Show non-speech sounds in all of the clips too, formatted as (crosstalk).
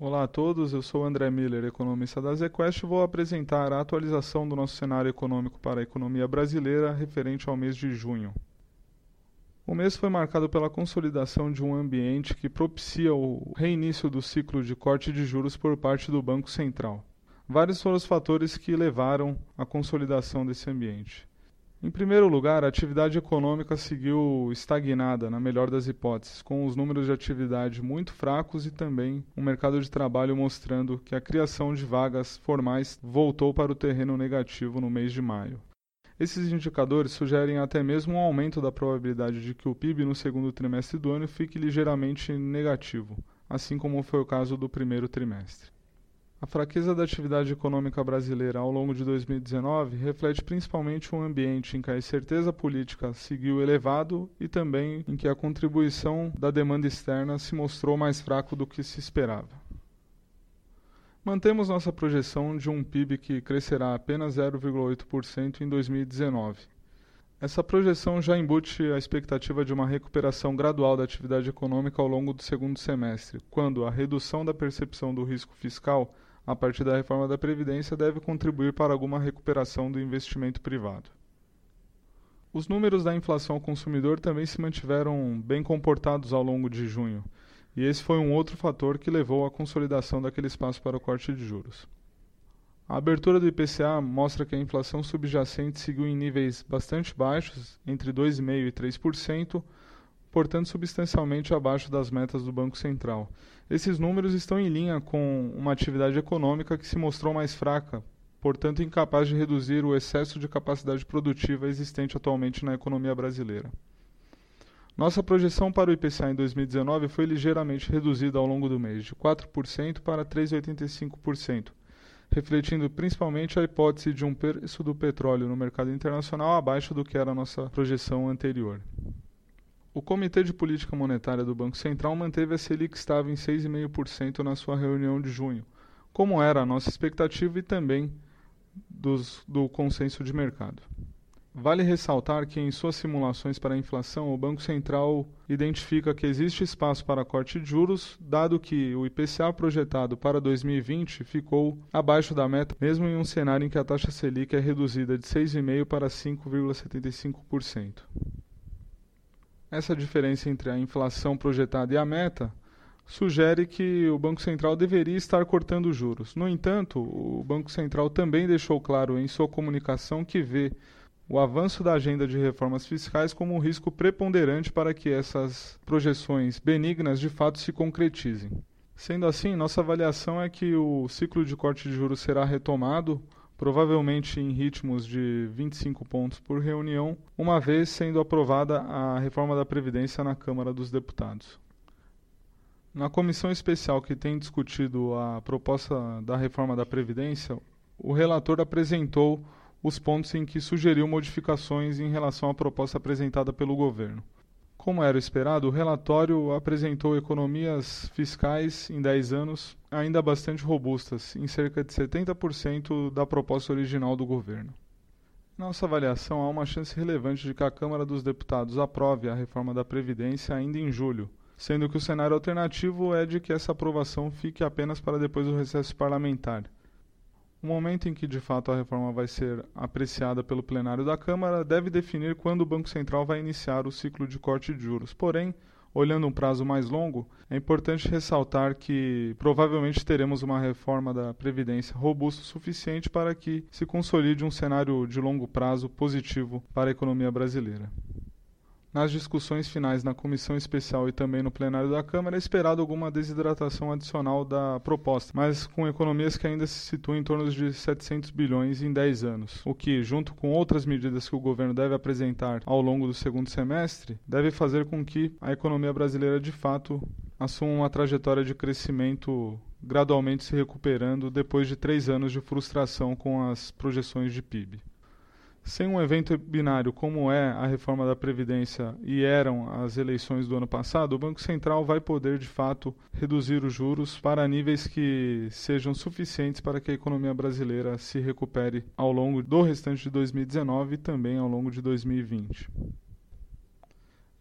Olá a todos, eu sou André Miller, economista da ZQuest e vou apresentar a atualização do nosso cenário econômico para a economia brasileira referente ao mês de junho. O mês foi marcado pela consolidação de um ambiente que propicia o reinício do ciclo de corte de juros por parte do Banco Central. Vários foram os fatores que levaram à consolidação desse ambiente. Em primeiro lugar, a atividade econômica seguiu estagnada, na melhor das hipóteses, com os números de atividade muito fracos e também um mercado de trabalho mostrando que a criação de vagas formais voltou para o terreno negativo no mês de maio. Esses indicadores sugerem até mesmo um aumento da probabilidade de que o PIB no segundo trimestre do ano fique ligeiramente negativo, assim como foi o caso do primeiro trimestre. A fraqueza da atividade econômica brasileira ao longo de 2019 reflete principalmente um ambiente em que a incerteza política seguiu elevado e também em que a contribuição da demanda externa se mostrou mais fraco do que se esperava. Mantemos nossa projeção de um PIB que crescerá apenas 0,8% em 2019. Essa projeção já embute a expectativa de uma recuperação gradual da atividade econômica ao longo do segundo semestre, quando a redução da percepção do risco fiscal a partir da reforma da Previdência, deve contribuir para alguma recuperação do investimento privado. Os números da inflação ao consumidor também se mantiveram bem comportados ao longo de junho, e esse foi um outro fator que levou à consolidação daquele espaço para o corte de juros. A abertura do IPCA mostra que a inflação subjacente seguiu em níveis bastante baixos, entre 2,5% e 3%, portanto substancialmente abaixo das metas do Banco Central. Esses números estão em linha com uma atividade econômica que se mostrou mais fraca, portanto incapaz de reduzir o excesso de capacidade produtiva existente atualmente na economia brasileira. Nossa projeção para o IPCA em 2019 foi ligeiramente reduzida ao longo do mês, de 4% para 3,85%, refletindo principalmente a hipótese de um preço do petróleo no mercado internacional abaixo do que era a nossa projeção anterior. O Comitê de Política Monetária do Banco Central manteve a Selic estável em 6,5% na sua reunião de junho, como era a nossa expectativa e também dos, do consenso de mercado. Vale ressaltar que em suas simulações para a inflação, o Banco Central identifica que existe espaço para corte de juros, dado que o IPCA projetado para 2020 ficou abaixo da meta, mesmo em um cenário em que a taxa Selic é reduzida de 6,5% para 5,75%. Essa diferença entre a inflação projetada e a meta sugere que o Banco Central deveria estar cortando juros. No entanto, o Banco Central também deixou claro em sua comunicação que vê o avanço da agenda de reformas fiscais como um risco preponderante para que essas projeções benignas de fato se concretizem. Sendo assim, nossa avaliação é que o ciclo de corte de juros será retomado provavelmente em ritmos de 25 pontos por reunião, uma vez sendo aprovada a reforma da Previdência na Câmara dos Deputados. Na comissão especial que tem discutido a proposta da reforma da Previdência, o relator apresentou os pontos em que sugeriu modificações em relação à proposta apresentada pelo governo. Como era esperado, o relatório apresentou economias fiscais em 10 anos ainda bastante robustas, em cerca de 70% da proposta original do governo. Nossa avaliação, há uma chance relevante de que a Câmara dos Deputados aprove a reforma da Previdência ainda em julho, sendo que o cenário alternativo é de que essa aprovação fique apenas para depois do recesso parlamentar. O momento em que de fato a reforma vai ser apreciada pelo plenário da Câmara deve definir quando o Banco Central vai iniciar o ciclo de corte de juros. Porém, olhando um prazo mais longo, é importante ressaltar que provavelmente teremos uma reforma da Previdência robusta o suficiente para que se consolide um cenário de longo prazo positivo para a economia brasileira. Nas discussões finais na comissão especial e também no plenário da Câmara é esperado alguma desidratação adicional da proposta, mas com economias que ainda se situam em torno de 700 bilhões em 10 anos, o que, junto com outras medidas que o governo deve apresentar ao longo do segundo semestre, deve fazer com que a economia brasileira de fato assuma uma trajetória de crescimento gradualmente se recuperando depois de três anos de frustração com as projeções de PIB. Sem um evento binário como é a reforma da Previdência e eram as eleições do ano passado, o Banco Central vai poder, de fato, reduzir os juros para níveis que sejam suficientes para que a economia brasileira se recupere ao longo do restante de 2019 e também ao longo de 2020.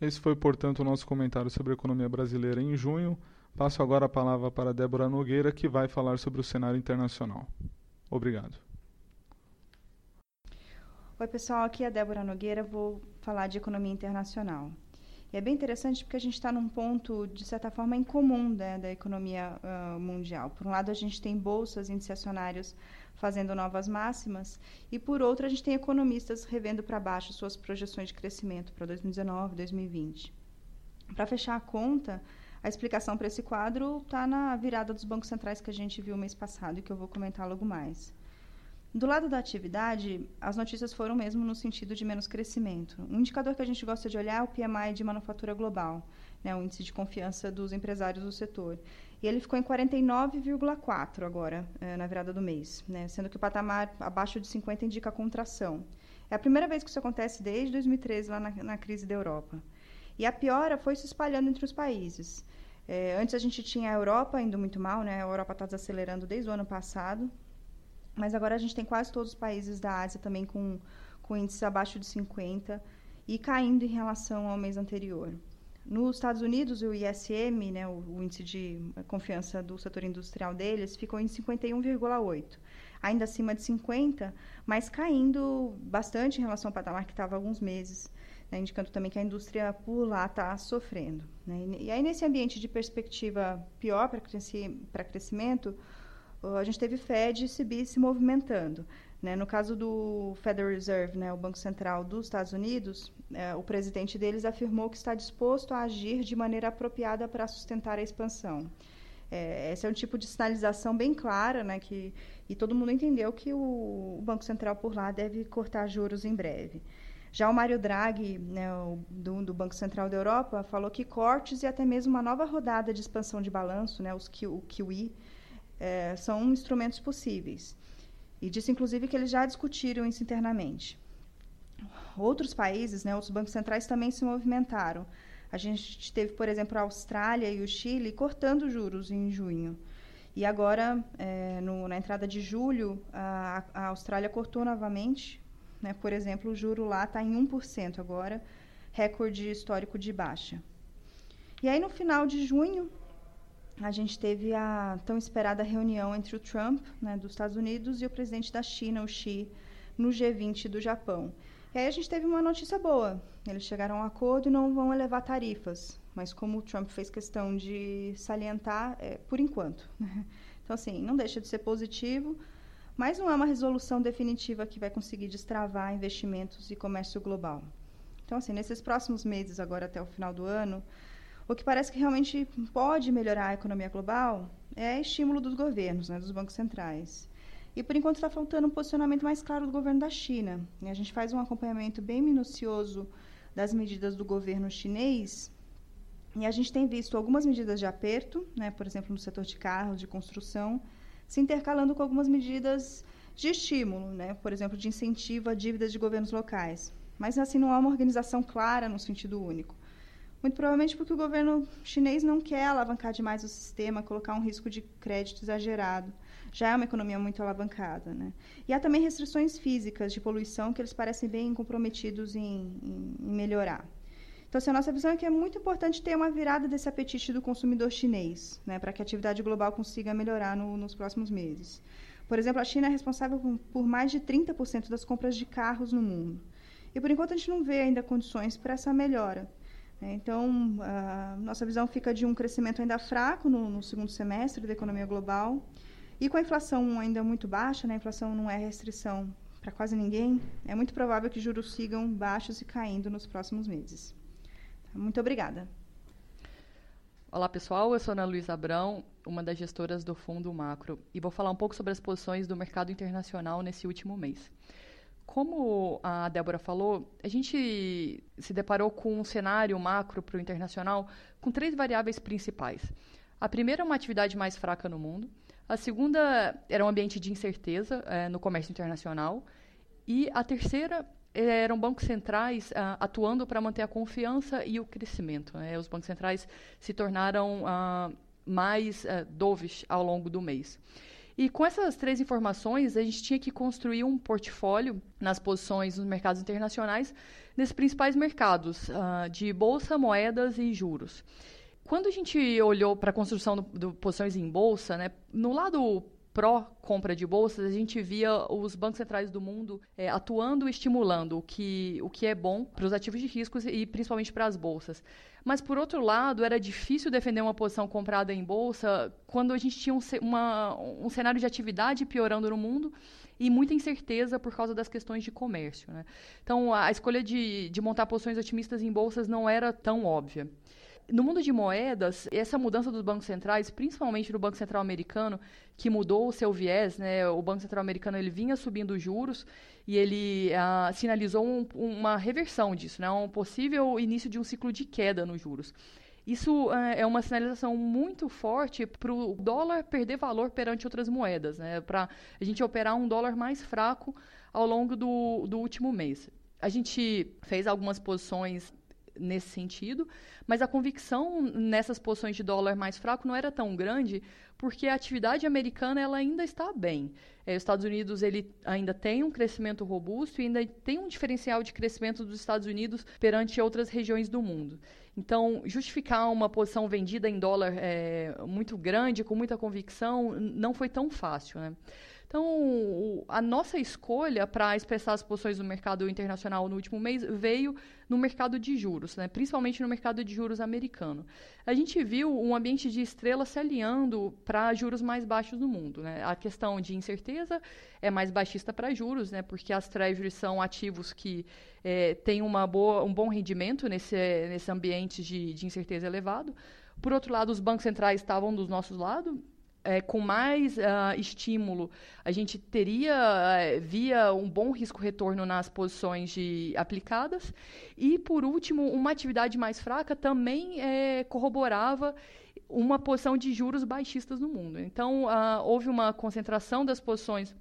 Esse foi, portanto, o nosso comentário sobre a economia brasileira em junho. Passo agora a palavra para Débora Nogueira, que vai falar sobre o cenário internacional. Obrigado. Oi, pessoal, aqui é a Débora Nogueira, vou falar de economia internacional. E é bem interessante porque a gente está num ponto, de certa forma, incomum né, da economia uh, mundial. Por um lado, a gente tem bolsas, índices acionários fazendo novas máximas, e por outro, a gente tem economistas revendo para baixo suas projeções de crescimento para 2019, 2020. Para fechar a conta, a explicação para esse quadro está na virada dos bancos centrais que a gente viu mês passado e que eu vou comentar logo mais. Do lado da atividade, as notícias foram mesmo no sentido de menos crescimento. Um indicador que a gente gosta de olhar é o PMI de manufatura global, né, o índice de confiança dos empresários do setor. E ele ficou em 49,4 agora, é, na virada do mês, né, sendo que o patamar abaixo de 50 indica contração. É a primeira vez que isso acontece desde 2013, lá na, na crise da Europa. E a piora foi se espalhando entre os países. É, antes a gente tinha a Europa indo muito mal, né? A Europa está desacelerando desde o ano passado. Mas agora a gente tem quase todos os países da Ásia também com, com índices abaixo de 50 e caindo em relação ao mês anterior. Nos Estados Unidos, o ISM, né, o, o, índice de confiança do setor industrial deles, ficou em 51,8, ainda acima de 50, mas caindo bastante em relação ao patamar que estava há alguns meses, né, indicando também que a indústria por lá está sofrendo. Né. E aí, nesse ambiente de perspectiva pior para crescimento, a gente teve Fed e CB se movimentando. Né? No caso do Federal Reserve, né, o Banco Central dos Estados Unidos, é, o presidente deles afirmou que está disposto a agir de maneira apropriada para sustentar a expansão. É, esse é um tipo de sinalização bem clara, né, que, e todo mundo entendeu que o, o Banco Central por lá deve cortar juros em breve. Já o Mário Draghi, né, do, do, Banco Central da Europa, falou que cortes e até mesmo uma nova rodada de expansão de balanço, né, os, o QE, é, são instrumentos possíveis. E disse, inclusive, que eles já discutiram isso internamente. Outros países, né, outros bancos centrais também se movimentaram. A gente teve, por exemplo, a Austrália e o Chile cortando juros em junho. E agora, é, no, na entrada de julho, a, a Austrália cortou novamente. Né, por exemplo, o juro lá está em 1% agora, recorde histórico de baixa. E aí, no final de junho, a gente teve a tão esperada reunião entre o Trump, né, dos Estados Unidos, e o presidente da China, o Xi, no G20 do Japão. E aí a gente teve uma notícia boa. Eles chegaram a um acordo e não vão elevar tarifas. Mas como o Trump fez questão de salientar, é, por enquanto. (laughs) Então, assim, não deixa de ser positivo, mas não é uma resolução definitiva que vai conseguir destravar investimentos e comércio global. Então, assim, nesses próximos meses, agora até o final do ano, o que parece que realmente pode melhorar a economia global é estímulo dos governos, né, dos bancos centrais. E por enquanto está faltando um posicionamento mais claro do governo da China. E a gente faz um acompanhamento bem minucioso das medidas do governo chinês e a gente tem visto algumas medidas de aperto, né, por exemplo, no setor de carros, de construção, se intercalando com algumas medidas de estímulo, né, por exemplo, de incentivo a dívidas de governos locais. Mas assim não há uma organização clara no sentido único. Muito provavelmente porque o governo chinês não quer alavancar demais o sistema, colocar um risco de crédito exagerado. Já é uma economia muito alavancada. Né? E há também restrições físicas de poluição que eles parecem bem comprometidos em, em, em melhorar. Então, assim, a nossa visão é que é muito importante ter uma virada desse apetite do consumidor chinês, né, para que a atividade global consiga melhorar no, nos próximos meses. Por exemplo, a China é responsável por, mais de 30% das compras de carros no mundo. E, por enquanto, a gente não vê ainda condições para essa melhora. É, então, a nossa visão fica de um crescimento ainda fraco no, no, segundo semestre da economia global e com a inflação ainda muito baixa, né? a inflação não é restrição para quase ninguém, é muito provável que juros sigam baixos e caindo nos próximos meses. Muito obrigada. Olá, pessoal. Eu sou Ana Luísa Abrão, uma das gestoras do Fundo Macro, e vou falar um pouco sobre as posições do mercado internacional nesse último mês. Como a Débora falou, a gente se deparou com um cenário macro para o internacional com três variáveis principais. A primeira é uma atividade mais fraca no mundo. A segunda era um ambiente de incerteza é, no comércio internacional. E a terceira eram bancos centrais uh, atuando para manter a confiança e o crescimento. Né? Os bancos centrais se tornaram uh, mais uh, dovish ao longo do mês. E com essas três informações, a gente tinha que construir um portfólio nas posições nos mercados internacionais, nesses principais mercados uh, de bolsa, moedas e juros. Quando a gente olhou para a construção de posições em bolsa, né, no lado pró-compra de bolsas, a gente via os bancos centrais do mundo é, atuando e estimulando o que, o que é bom para os ativos de riscos e principalmente para as bolsas. Mas, por outro lado, era difícil defender uma posição comprada em bolsa quando a gente tinha um, uma, um cenário de atividade piorando no mundo e muita incerteza por causa das questões de comércio. Né? Então, a escolha de, de montar posições otimistas em bolsas não era tão óbvia. No mundo de moedas, essa mudança dos bancos centrais, principalmente no Banco Central americano, que mudou o seu viés, né? O Banco Central americano ele vinha subindo juros e ele ah, sinalizou um, uma reversão disso, né? Um possível início de um ciclo de queda nos juros. Isso é, é uma sinalização muito forte para o dólar perder valor perante outras moedas, né? Para a gente operar um dólar mais fraco ao longo do, do último mês. A gente fez algumas posições nesse sentido, mas a convicção nessas posições de dólar mais fraco não era tão grande, porque a atividade americana ela ainda está bem. É, os Estados Unidos ele ainda tem um crescimento robusto e ainda tem um diferencial de crescimento dos Estados Unidos perante outras regiões do mundo. Então, justificar uma posição vendida em dólar é, muito grande, com muita convicção, não foi tão fácil. Né? Então, a nossa escolha para expressar as posições do mercado internacional no último mês veio no mercado de juros, né? principalmente no mercado de juros americano. A gente viu um ambiente de estrela se alinhando para juros mais baixos no mundo. Né? A questão de incerteza é mais baixista para juros, né? porque as treasuries são ativos que é, têm uma boa, um bom rendimento nesse, nesse ambiente de, de incerteza elevado. Por outro lado, os bancos centrais estavam dos nossos lados, é, com mais uh, estímulo, a gente teria, uh, via um bom risco-retorno nas posições de, aplicadas. E, por último, uma atividade mais fraca também é, corroborava uma posição de juros baixistas no mundo. Então, uh, houve uma concentração das posições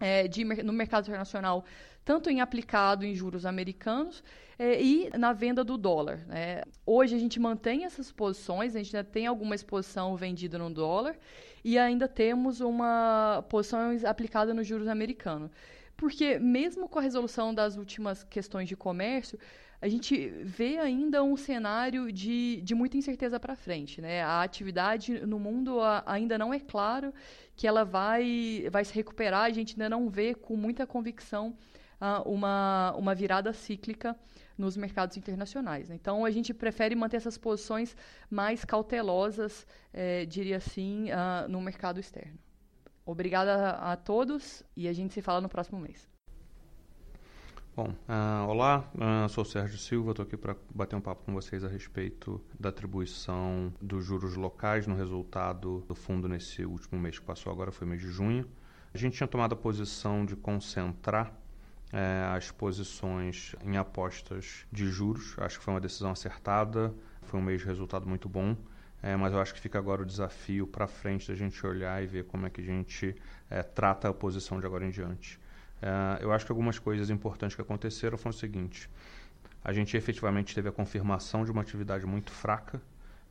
é, de, no mercado internacional, tanto em aplicado em juros americanos é, e na venda do dólar. Né? Hoje a gente mantém essas posições, a gente ainda tem alguma exposição vendida no dólar e ainda temos uma posição aplicada nos juros americanos. Porque mesmo com a resolução das últimas questões de comércio, a gente vê ainda um cenário de, de muita incerteza para frente. Né? A atividade no mundo a, ainda não é claro que ela vai, vai se recuperar, a gente ainda não vê com muita convicção uh, uma, uma virada cíclica nos mercados internacionais. Né? Então, a gente prefere manter essas posições mais cautelosas, eh, diria assim, uh, no mercado externo. Obrigada a, a todos e a gente se fala no próximo mês. Bom, uh, olá, uh, sou Sérgio Silva, estou aqui para bater um papo com vocês a respeito da atribuição dos juros locais no resultado do fundo nesse último mês que passou, agora foi mês de junho. A gente tinha tomado a posição de concentrar é, as posições em apostas de juros. Acho que foi uma decisão acertada, foi um mês de resultado muito bom. É, mas eu acho que fica agora o desafio para frente da gente olhar e ver como é que a gente é, trata a posição de agora em diante. É, eu acho que algumas coisas importantes que aconteceram foram o seguinte: a gente efetivamente teve a confirmação de uma atividade muito fraca.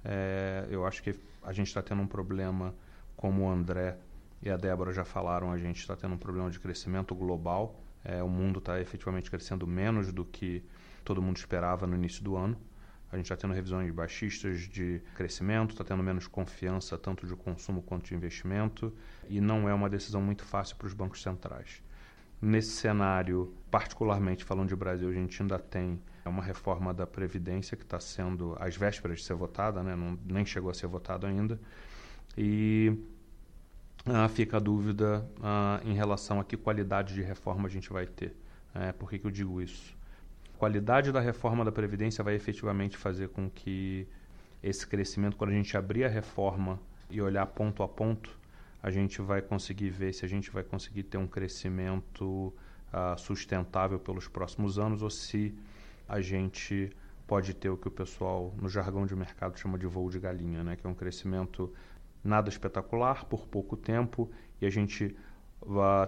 É, eu acho que a gente está tendo um problema, como o André e a Débora já falaram, a gente está tendo um problema de crescimento global. É, o mundo está efetivamente crescendo menos do que todo mundo esperava no início do ano. A gente está tendo revisões baixistas de crescimento, está tendo menos confiança tanto de consumo quanto de investimento, e não é uma decisão muito fácil para os bancos centrais. Nesse cenário, particularmente falando de Brasil, a gente ainda tem uma reforma da Previdência que está sendo às vésperas de ser votada, né? Não, nem chegou a ser votado ainda. E ah, fica a dúvida ah, em relação a que qualidade de reforma a gente vai ter. É, por que, que eu digo isso? A qualidade da reforma da Previdência vai efetivamente fazer com que esse crescimento, quando a gente abrir a reforma e olhar ponto a ponto, a gente vai conseguir ver se a gente vai conseguir ter um crescimento uh, sustentável pelos próximos anos ou se a gente pode ter o que o pessoal no jargão de mercado chama de voo de galinha, né? que é um crescimento nada espetacular por pouco tempo e a gente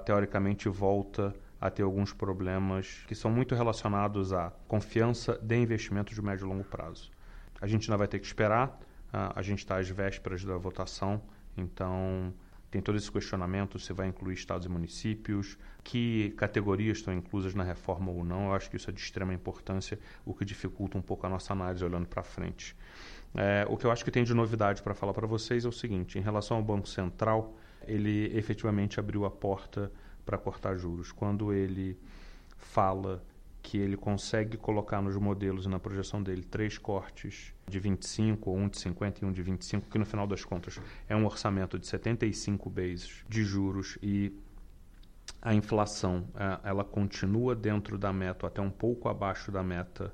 teoricamente volta a ter alguns problemas que são muito relacionados à confiança de investimento de médio e longo prazo. A gente ainda vai ter que esperar, uh, a gente está às vésperas da votação, então tem todo esse questionamento se vai incluir estados e municípios, que categorias estão inclusas na reforma ou não. Eu acho que isso é de extrema importância, o que dificulta um pouco a nossa análise olhando para frente. É, o que eu acho que tem de novidade para falar para vocês é o seguinte: em relação ao Banco Central, ele efetivamente abriu a porta para cortar juros. Quando ele fala que ele consegue colocar nos modelos e na projeção dele três cortes de 25, ou um de 50 e um de 25, que no final das contas é um orçamento de 75 bases de juros e a inflação é, ela continua dentro da meta, até um pouco abaixo da meta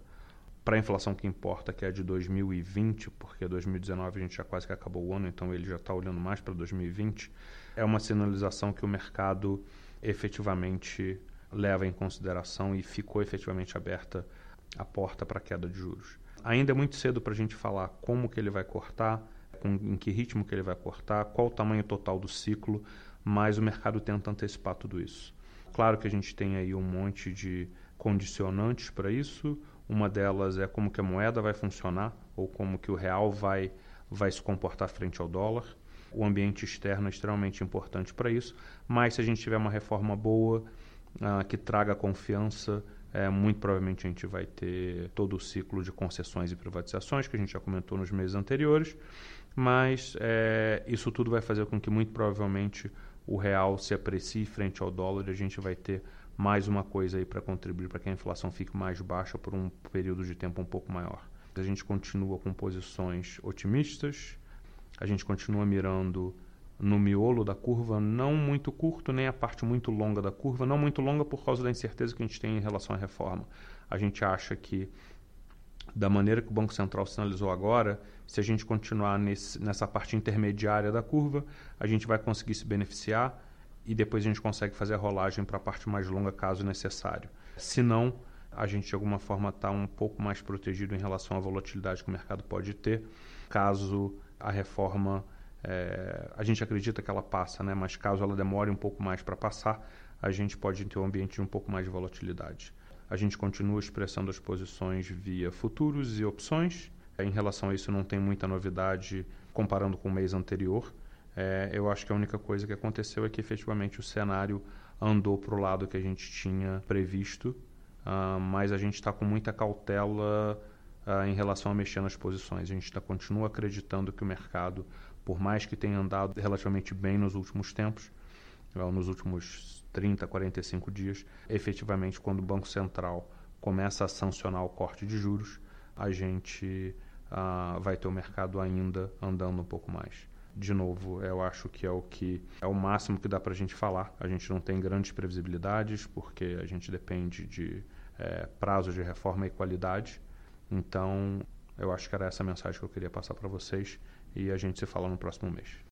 para a inflação que importa, que é de 2020, porque 2019 a gente já quase que acabou o ano, então ele já está olhando mais para 2020, é uma sinalização que o mercado efetivamente leva em consideração e ficou efetivamente aberta a porta para a queda de juros. Ainda é muito cedo para a gente falar como que ele vai cortar, com, em que ritmo que ele vai cortar, qual o tamanho total do ciclo, mas o mercado tenta antecipar tudo isso. Claro que a gente tem aí um monte de condicionantes para isso. Uma delas é como que a moeda vai funcionar ou como que o real vai vai se comportar frente ao dólar. O ambiente externo é extremamente importante para isso, mas se a gente tiver uma reforma boa, uh, que traga confiança, é, muito provavelmente a gente vai ter todo o ciclo de concessões e privatizações que a gente já comentou nos meses anteriores, mas é, isso tudo vai fazer com que muito provavelmente o real se aprecie frente ao dólar e a gente vai ter mais uma coisa aí para contribuir para que a inflação fique mais baixa por um período de tempo um pouco maior. A gente continua com posições otimistas, a gente continua mirando no miolo da curva, não muito curto, nem a parte muito longa da curva, não muito longa por causa da incerteza que a gente tem em relação à reforma. A gente acha que, da maneira que o Banco Central sinalizou agora, se a gente continuar nesse, nessa parte intermediária da curva, a gente vai conseguir se beneficiar e depois a gente consegue fazer a rolagem para a parte mais longa, caso necessário. Se não, a gente de alguma forma está um pouco mais protegido em relação à volatilidade que o mercado pode ter, caso a reforma é, a gente acredita que ela passa, né? mas caso ela demore um pouco mais para passar, a gente pode ter um ambiente de um pouco mais de volatilidade. A gente continua expressando as posições via futuros e opções. Em relação a isso, não tem muita novidade comparando com o mês anterior. É, eu acho que a única coisa que aconteceu é que efetivamente o cenário andou para o lado que a gente tinha previsto, uh, mas a gente está com muita cautela uh, em relação a mexer nas posições. A gente tá, continua acreditando que o mercado por mais que tenha andado relativamente bem nos últimos tempos, nos últimos 30, 45 dias, efetivamente, quando o Banco Central começa a sancionar o corte de juros, a gente uh, vai ter o mercado ainda andando um pouco mais. De novo, eu acho que é o que é o máximo que dá para a gente falar. A gente não tem grandes previsibilidades porque a gente depende de é, prazos de reforma e qualidade. Então, eu acho que era essa a mensagem que eu queria passar para vocês e a gente se fala no próximo mês.